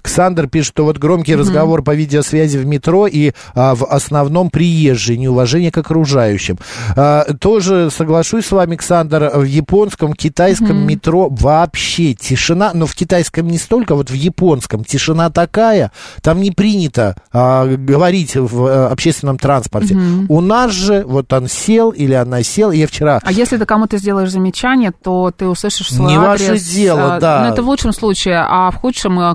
Ксандр пишет, что вот громкий разговор по видеосвязи в метро и а, в основном приезжие, неуважение к окружающим. А, тоже соглашусь с вами, Ксандр, в японском, китайском метро вообще тишина, но в китайском не столько, вот в японском тишина такая, там не принято а, говорить в а, общественном транспорте. У нас же, вот он сел или она сел, я вчера... А если ты кому-то сделаешь замечание, то ты услышишь свой Не адрес. ваше дело, а, да. Ну, это в лучшем случае, а в худшем э,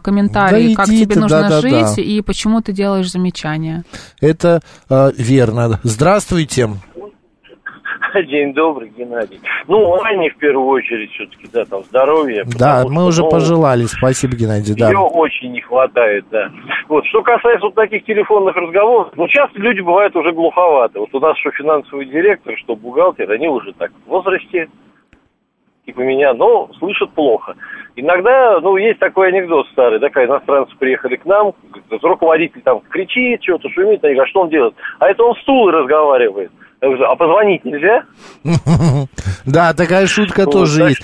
комментарии, Да как иди тебе ты, нужно да-да-да. жить и почему ты делаешь замечания. Это а, верно. Здравствуйте. День добрый, Геннадий. Ну, Ане в первую очередь все-таки, да, там здоровье. Да, мы что, уже ну, пожелали. Спасибо, Геннадий. Да. Ее очень не хватает, да. Вот, что касается вот таких телефонных разговоров, ну, часто люди бывают уже глуховаты. Вот у нас что финансовый директор, что бухгалтер, они уже так в возрасте, типа меня, но слышат плохо. Иногда, ну, есть такой анекдот старый, да, когда иностранцы приехали к нам, руководитель там кричит, что-то шумит, они говорят, что он делает? А это он в стул и разговаривает. Я говорю, а позвонить нельзя? Да, такая шутка тоже есть.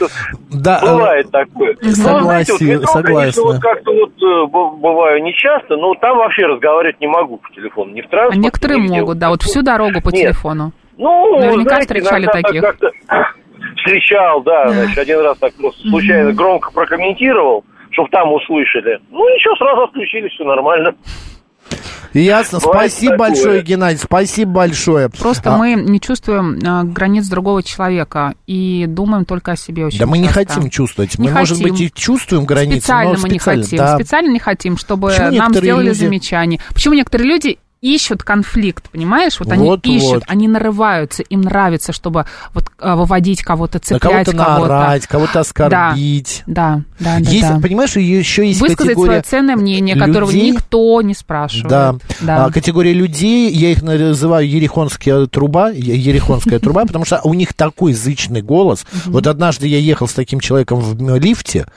Да, э, Бывает такое. Ну, Согласен, согласен. конечно, вот как-то вот э, бываю нечасто, но там вообще разговаривать не могу по телефону, не в А транспорте. некоторые нигде. могут, да, вот всю дорогу по телефону. Ну, Наверняка встречали таких. Встречал, да, значит, один раз так просто случайно громко прокомментировал, чтобы там услышали. Ну, ничего, сразу отключились, все нормально. Ясно. Бывает Спасибо такое. большое, Геннадий. Спасибо большое. Просто А, мы не чувствуем а, границ другого человека и думаем только о себе очень Да мы не часто. хотим чувствовать. Не Мы, может хотим. быть, и чувствуем границы, Специально но мы не специально, хотим. да. Специально не хотим, чтобы Почему нам сделали люди- замечание. Почему некоторые люди ищут конфликт, понимаешь? Вот они Вот, ищут, вот. они нарываются, им нравится, чтобы вот а, выводить кого-то, На цеплять кого-то кого-то. наорать, кого-то оскорбить. Да, да, да. Есть, да. понимаешь, еще есть Высказать категория свое ценное мнение, которого людей- никто не спрашивает. Да. да. А, категория людей, я их называю ерехонская труба, ерехонская труба, потому что у них такой зычный голос. Вот однажды я ехал с таким человеком в лифте.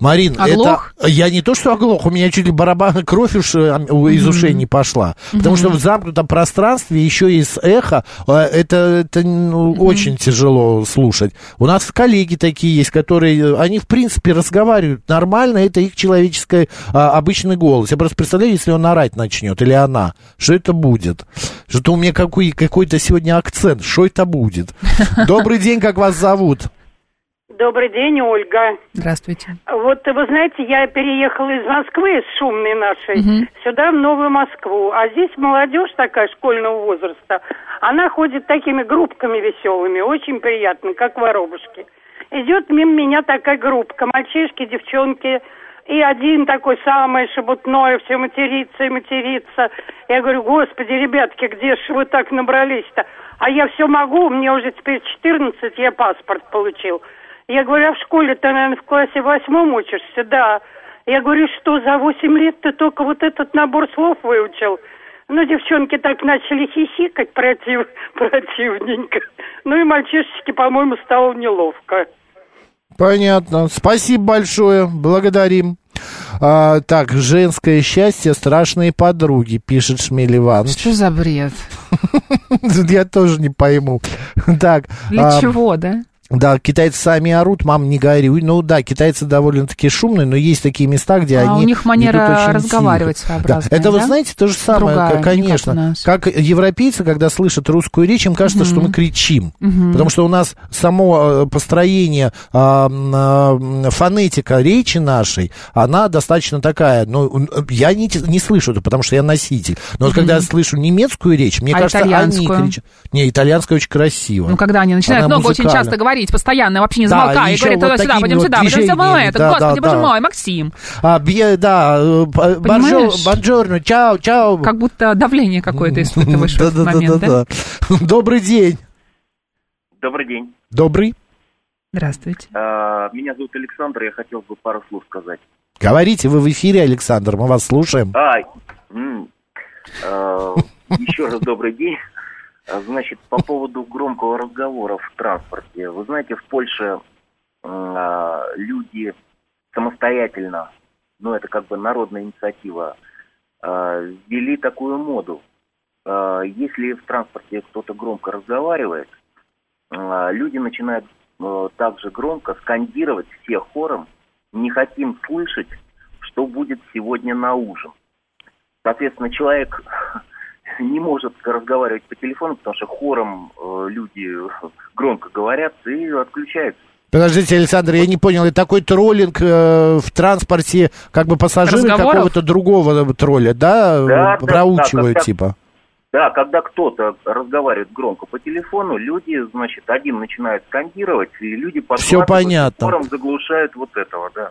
Марин, Оглох? это... Я не то, что оглох, у меня чуть ли барабан, кровь уж э, из ушей не пошла. Потому что в замкнутом пространстве еще и с эхо, э, это, это ну, очень тяжело слушать. У нас коллеги такие есть, которые, э, они в принципе разговаривают нормально, это их человеческий а, обычный голос. Я просто представляю, если он орать начнет, или она, что это будет? Что-то у меня какой, какой-то сегодня акцент, что это будет? Добрый день, как вас зовут? Добрый день, Ольга. Здравствуйте. Вот вы знаете, я переехала из Москвы, из шумной нашей, Мгм. сюда, в Новую Москву. А здесь молодежь такая школьного возраста, она ходит такими группками веселыми, очень приятно, как воробушки. Идет мимо меня такая группка, мальчишки, девчонки, и один такой самый шебутной, все матерится и матерится. Я говорю, господи, ребятки, где же вы так набрались-то? А я все могу, мне уже теперь 14, я паспорт получил. Я говорю, а в школе ты, наверное, в классе восьмом учишься? Да. Я говорю, что за восемь лет ты только вот этот набор слов выучил? Ну, девчонки так начали хихикать против, противненько. Ну и мальчишечке, по-моему, стало неловко. Понятно. Спасибо большое. Благодарим. А, так, женское счастье, страшные подруги, пишет Шмель Иванович. Что за бред? Я тоже не пойму. Так. Для а, чего, да? Да, китайцы сами орут, мам, не горюй. Ну да, китайцы довольно-таки шумные, но есть такие места, где А они... у них манера разговаривать своеобразная, Да. Это, вы да? знаете, то же самое, Другая, как, конечно. Как европейцы, когда слышат русскую речь, им кажется, что мы кричим. Мгм. Потому что у нас само э, построение, а, а, фонетика речи нашей, она достаточно такая, ну, м, я не, не слышу это, потому что я носитель. Но вот когда я слышу немецкую речь, мне А кажется, они итальянскую? кричат. Не, итальянская очень красиво. Ну, когда они начинают Она много очень часто говорить, постоянно, вообще не Да, замолкая, и и еще говорят вот туда-сюда, такими пойдем вот сюда, пойдем сюда, движениями, это, да, господи, да, боже да. мой, Максим. А, бе- да, э, бонжорно, чао, чао. Как будто давление какое-то испытываешь в этот момент, да? Добрый день. Добрый день. Добрый. Здравствуйте. А, Меня зовут Александр, я хотел бы пару слов сказать. Говорите, вы в эфире, Александр, мы вас слушаем. А, еще раз добрый день. А, Значит, по поводу громкого разговора в транспорте. Вы знаете, в Польше а, люди самостоятельно, ну это как бы народная инициатива, а, ввели такую моду. А, Если в транспорте кто-то громко разговаривает, а, люди начинают э, также громко скандировать все хором «не хотим слышать, что будет сегодня на ужин». Соответственно, человек не может разговаривать по телефону, потому что хором э, люди громко говорят и отключаются. Подождите, Александр, я не понял, это такой троллинг э, в транспорте, как бы пассажиры какого-то другого тролля, да, Да, да, проучивают да, как- типа? Да, когда кто-то разговаривает громко по телефону, люди, значит, один начинает скандировать, и люди Всё подхватывают, понятно. хором заглушают вот этого, да.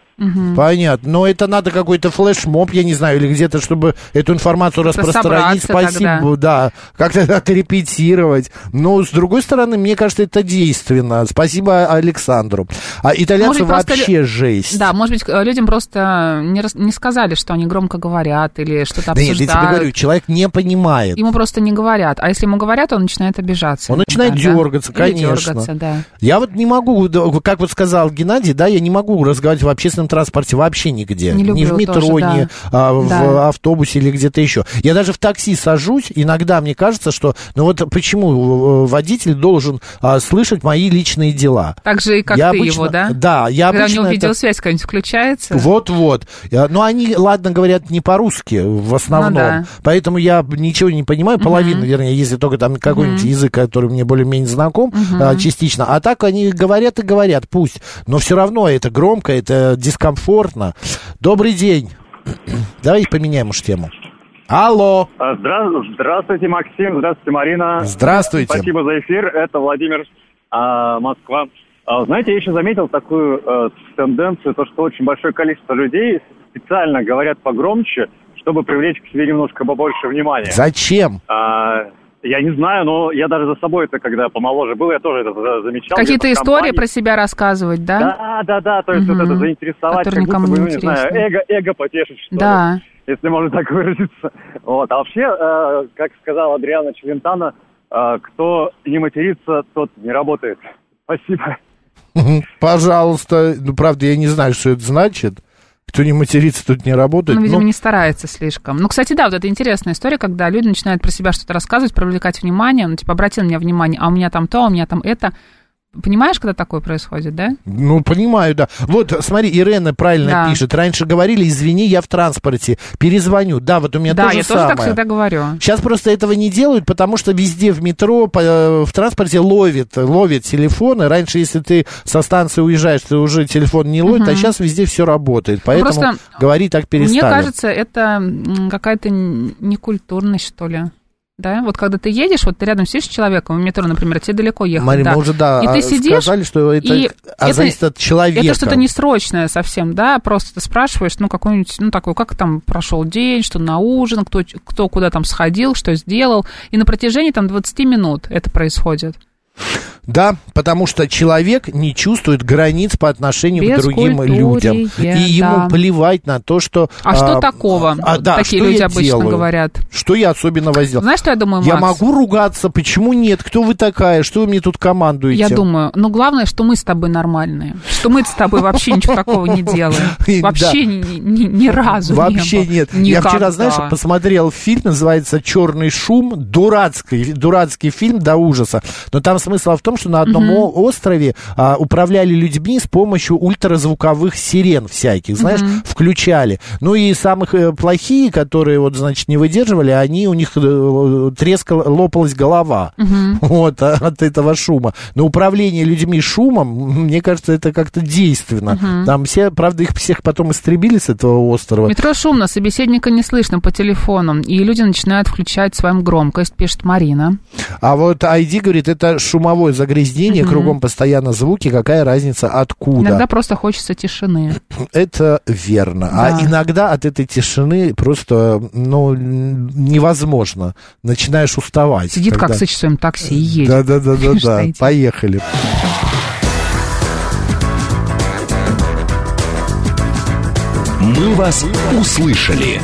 Понятно. Но это надо какой-то флешмоб, я не знаю, или где-то, чтобы эту информацию Как-то распространить. Спасибо, да. Как-то отрепетировать. Но, с другой стороны, мне кажется, это действенно. Спасибо Александру. А итальянцы Может быть, просто вообще лю- жесть. Да, может быть, людям просто не, рас- не сказали, что они громко говорят или что-то Да нет, обсуждают. я тебе говорю, человек не понимает. Ему просто не говорят. А если ему говорят, он начинает обижаться. Он начинает да. дергаться, Или конечно. дергаться, да. Я вот не могу, как вот сказал Геннадий, да, я не могу разговаривать в общественном транспорте вообще нигде. Не ни в люблю метро, тоже, да. ни а, в Да. автобусе или где-то еще. Я даже в такси сажусь, иногда мне кажется, что, ну вот почему э, водитель должен а, слышать мои личные дела? Так же и как Я ты обычно- его, да? Да, я Когда обычно у него это- видеосвязь какая-нибудь включается. Вот-вот. Я- Но они, ладно, говорят не по-русски в основном. Ну да. Поэтому я ничего не понимаю. Половину, вернее, если только там какой-нибудь Мгм. язык, который мне более-менее знаком Мгм. а, частично. А так они говорят и говорят, пусть. Но все равно это громко, это дискомфортно. Добрый день. Давайте поменяем уж тему. Алло. А, здра- Здравствуйте, Максим. Здравствуйте, Марина. Здравствуйте. Спасибо за эфир. Это Владимир, а, Москва. А, знаете, я еще заметил такую э, тенденцию, то, что очень большое количество людей специально говорят погромче, чтобы привлечь к себе немножко побольше внимания. Зачем? А, я не знаю, но я даже за собой это, когда помоложе был, я тоже это за- замечал. Какие-то истории про себя рассказывать, да? Да, да, да, то есть вот Мгм. это заинтересовать, Которые как будто бы, не ну, не знаю, эго, эго потешить, что ли, Да. если можно так выразиться. Вот. А вообще, э, как сказала Адриана Челентано, э, кто не матерится, тот не работает. Спасибо. Пожалуйста. Ну, правда, я не знаю, что это значит. Кто не матерится, тут не работает. Ну, видимо, Ну, не старается слишком. Ну, кстати, да, вот это интересная история, когда люди начинают про себя что-то рассказывать, привлекать внимание, ну, типа, обрати на меня внимание, а у меня там то, а у меня там это. Понимаешь, когда такое происходит, да? Ну, понимаю, да. Вот, смотри, Ирена правильно Да. пишет. Раньше говорили, извини, я в транспорте, перезвоню. Да, вот у меня да, тоже я самое. тоже так всегда говорю. Сейчас просто этого не делают, потому что везде в метро, э, в транспорте ловит, ловит телефоны. Раньше, если ты со станции уезжаешь, ты уже телефон не ловит, а Мгм. сейчас везде все работает. Поэтому просто говори так перестали. Мне кажется, это какая-то некультурность, что ли. Да, вот когда ты едешь, вот ты рядом сидишь с человеком в метро, например, тебе далеко ехать. Мария, да. мы уже, да, и а, ты сидишь, сказали, что это и а, зависит от человека. Это что-то не срочное совсем, да, просто ты спрашиваешь, ну, какой-нибудь, ну, такой, как там прошел день, что на ужин, кто, кто куда там сходил, что сделал, и на протяжении там 20 минут это происходит. Да, потому что человек не чувствует границ по отношению к другим людям. И ему да. плевать на то, что... А что такого? а, да, Такие что люди я обычно делаю? говорят. Что я особенно сделал? Знаешь, что я думаю, Я Макс? могу ругаться, почему нет? Кто вы такая? Что вы мне тут командуете? Я думаю, ну главное, что мы с тобой нормальные, что мы с тобой вообще ничего такого не делаем, вообще ни, разу Вообще нет. Я вчера, знаешь, посмотрел фильм, называется «Черный шум», дурацкий, дурацкий фильм до ужаса. Но там смысл в том, что на одном о- острове а, управляли людьми с помощью ультразвуковых сирен всяких, знаешь, Мгм. включали. Ну и самых э, плохие, которые вот, значит, не выдерживали, они, у них э, трескала, лопалась голова. Мгм. Вот, а- от этого шума. Но управление людьми шумом, мне кажется, это как-то действенно. Мгм. Там все, правда, их всех потом истребили с этого острова. Метро шумно, собеседника не слышно по телефону, и люди начинают включать свою громкость, пишет Марина. А вот ID говорит, это шумовое загрязнение, Мгм. кругом постоянно звуки, какая разница откуда. Иногда просто хочется тишины. Это верно. Да. А иногда от этой тишины просто, ну, невозможно. Начинаешь уставать. Сидит когда- как Сыч в своем такси и едет. Да-да-да-да-да. Поехали. «Мы вас услышали».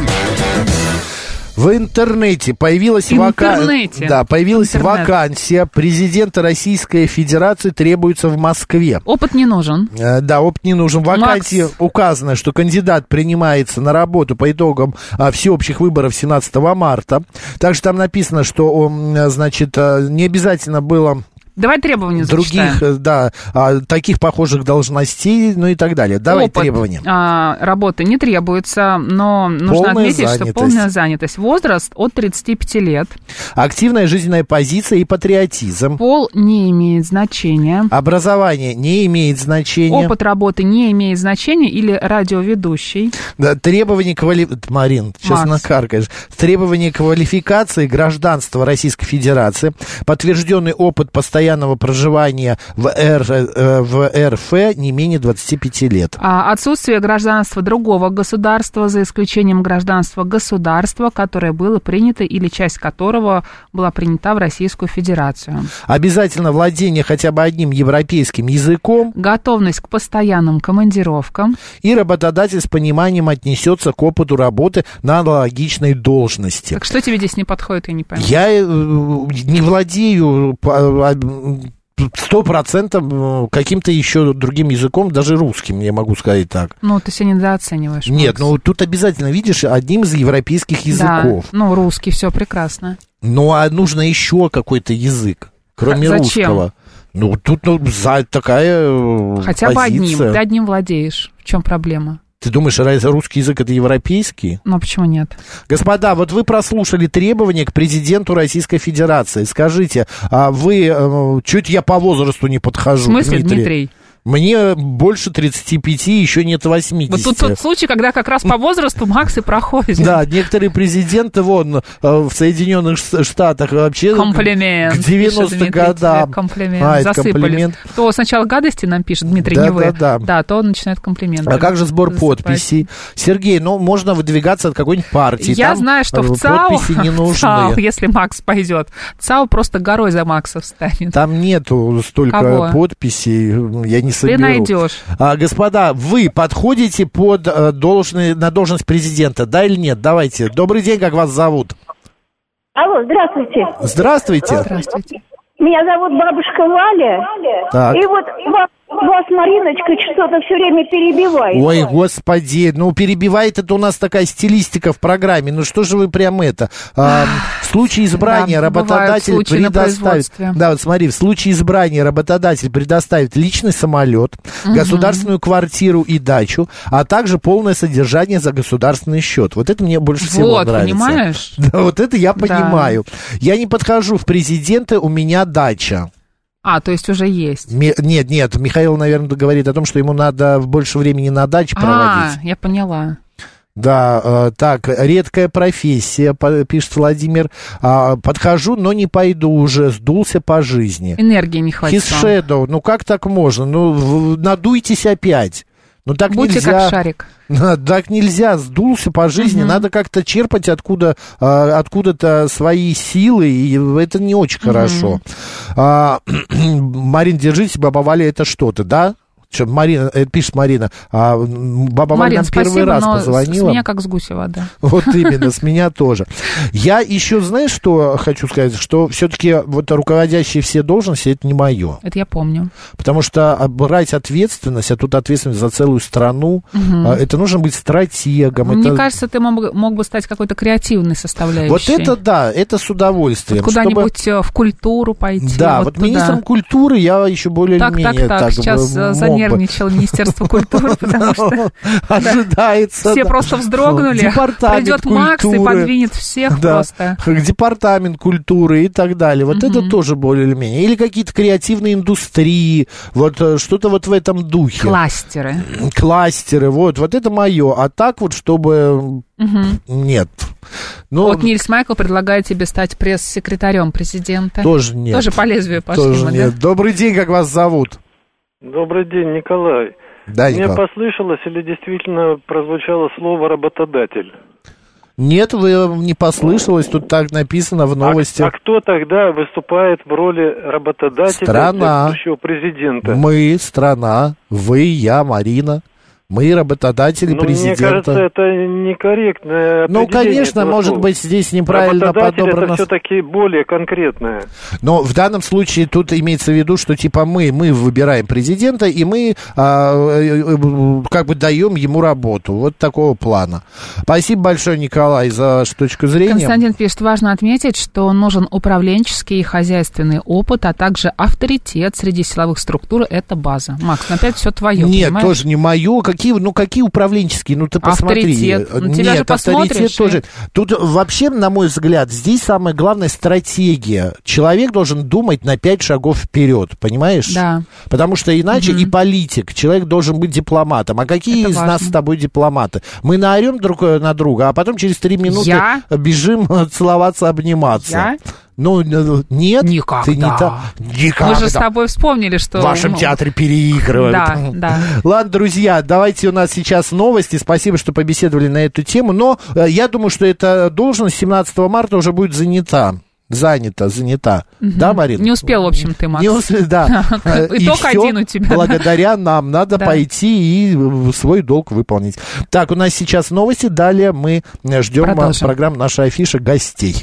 В интернете появилась, вака-. Да, появилась Интернет. вакансия президента Российской Федерации требуется в Москве. Опыт не нужен. Э, Да, опыт не нужен. В вакансии указано, что кандидат принимается на работу по итогам а, всеобщих выборов 17 марта. Также там написано, что, он, значит, э, не обязательно было Давай требования других, зачитаем. э, да, а, таких похожих должностей, ну и так далее. Давай Опыт, требования. а, работы не требуется, но нужно Полная отметить, что занятость. полная занятость. Возраст от 35 лет. Активная жизненная позиция и патриотизм. Пол не имеет значения. Образование не имеет значения. Опыт работы не имеет значения или радиоведущий. Да, требования квали... Марин, сейчас Макс. Требования квалификации гражданства Российской Федерации, подтвержденный опыт постоянного проживания в, Р, э, в РФ не менее 25 лет. А, Отсутствие гражданства другого государства, за исключением гражданства государства, которое было принято или часть которого была принята в Российскую Федерацию. Обязательно владение хотя бы одним европейским языком. Готовность к постоянным командировкам. И работодатель с пониманием отнесется к опыту работы на аналогичной должности. Так что тебе здесь не подходит, я не пойму. Я э, не владею а, сто процентов э, каким-то еще другим языком, даже русским, я могу сказать так. Ну, ты себя недооцениваешь. Нет, ну тут обязательно, видишь, одним из европейских языков. Да, ну, русский, все прекрасно. Ну, а нужно еще какой-то язык, кроме зачем? русского. Ну, тут ну, за такая э, Хотя бы одним. позиция. Ты одним владеешь. В чем проблема? Ты думаешь, русский язык это европейский? Ну, а почему нет? Господа, вот вы прослушали требования к президенту Российской Федерации. Скажите, а вы... Э, чуть я по возрасту не подхожу, В смысле, Дмитрий? Мне больше 35, еще нет 80. Вот тут тот случай, когда как раз по возрасту Макс и проходит. Да, некоторые президенты, вон, э, в Соединенных Штатах вообще Комплимент. к 90 пишет годам. Комплимент. А, Засыпались. комплимент. То сначала гадости нам пишет Дмитрий, Да, не вы. да, да. то он начинает комплименты. А как же сбор засыпать. подписей? Сергей, ну, можно выдвигаться от какой-нибудь партии. Я Там, знаю, что э, в ЦАУ, Подписи не в ЦАУ, нужны. если Макс пойдет, ЦАУ просто горой за Макса встанет. Там нету столько Кого? подписей, я не Ты соберу. найдешь. А, господа, вы подходите под э, должный, на должность президента, да или нет? Давайте. Добрый день, как вас зовут? Алло, здравствуйте. Здравствуйте. Здравствуйте. Меня зовут бабушка Валя. Так. И вот ва- вас, Мариночка, что-то все время перебивает. Ой, господи, ну перебивает это у нас такая стилистика в программе. Ну что же вы прям это? А, в случае избрания Да, работодатель предоставит... Да, вот смотри, в случае избрания работодатель предоставит личный самолет, Мгм. государственную квартиру и дачу, а также полное содержание за государственный счет. Вот это мне больше всего Вот, нравится. понимаешь? Да, вот это я Да. понимаю. Я не подхожу в президенты, у меня дача. А, то есть уже есть. Ми- Нет, нет, Михаил, наверное, говорит о том, что ему надо больше времени на даче проводить. А, я поняла. Да, э, так, редкая профессия, пишет Владимир. А, подхожу, но не пойду уже, сдулся по жизни. Энергии не хватит. His. Shadow, ну как так можно? Ну, надуйтесь опять. Ну так Будьте нельзя. как шарик. Так нельзя, сдулся по жизни, надо как-то черпать откуда, а, откуда-то свои силы, и это не очень хорошо. А, Марин, держите, баба Валя, это что-то, да? Что, Марина, это пишет Марина, а, баба Марин, нам первый раз позвонила. с меня как с гуся вода. Вот именно, с меня тоже. Я еще, знаешь, что хочу сказать? Что все-таки вот руководящие все должности, это не мое. Это я помню. Потому что а, брать ответственность, а тут ответственность за целую страну, а, это нужно быть стратегом. Мне это... кажется, ты мог, мог бы стать какой-то креативной составляющей. Вот это да, это с удовольствием. Вот куда-нибудь э, в культуру пойти. Да, вот вот, туда. министром культуры я еще Так, более-менее так, так, сейчас бы э, мог. Занервничало Министерство культуры, потому что Ожидается. все просто вздрогнули. Придет Макс и подвинет всех просто. Департамент культуры и так далее. Вот это тоже более-менее. Или какие-то креативные индустрии. Вот э, что-то вот в этом духе. Кластеры. Кластеры, вот, вот это мое. А так вот, чтобы... Нет. Ну, Вот Нильс Майкл предлагает тебе стать пресс-секретарем президента. Тоже нет. Тоже по лезвию пошли тоже мы, нет. да? Добрый день, как вас зовут? Добрый день, Николай. Да, Мне Николай. послышалось или действительно прозвучало слово «работодатель»? Нет, вы не послышалось, тут так написано в новости. А кто тогда выступает в роли работодателя Страна. президента? Мы, страна, вы, я, Марина. Мы работодатели Ну, мне президента. кажется, это некорректное Ну, конечно, может слова. быть, здесь неправильно Работодатель подобрано. это все-таки более конкретное. Но в данном случае тут имеется в виду, что типа мы, мы выбираем президента, и мы а, э, э, как бы даем ему работу. Вот такого плана. Спасибо большое, Николай, за вашу точку зрения. Константин пишет, важно отметить, что нужен управленческий и хозяйственный опыт, а также авторитет среди силовых структур. Это база. Макс, опять все твое, Нет, понимаешь? тоже не мое. Какие, ну, какие управленческие? Ну, ты посмотри. Авторитет. Тебя Нет, же авторитет и- тоже. Тут вообще, на мой взгляд, здесь самое главное стратегия. Человек должен думать на пять шагов вперед, понимаешь? Да. Потому что иначе и политик, человек должен быть дипломатом. А какие Это из нас важно. с тобой дипломаты? Мы наорем друг на друга, а потом через три минуты Я? бежим целоваться, обниматься. Я? Ну, э, нет, Никогда. ты не та... Никогда. Мы же с тобой вспомнили, что... В вашем ну, театре переигрывают. Да, да. Ладно, друзья, давайте у нас сейчас новости. Спасибо, что побеседовали на эту тему. Но э, я думаю, что эта должность 17 марта уже будет занята. Занята, занята. Мгм. Да, Марина? Не успел, в общем, ты, Макс. Не успел, да. Э, и Итог всё один у тебя. да. Благодаря нам надо Да. пойти и э, свой долг выполнить. Так, у нас сейчас новости. Далее мы ждем Продолжим. программу «Наша афиша» гостей.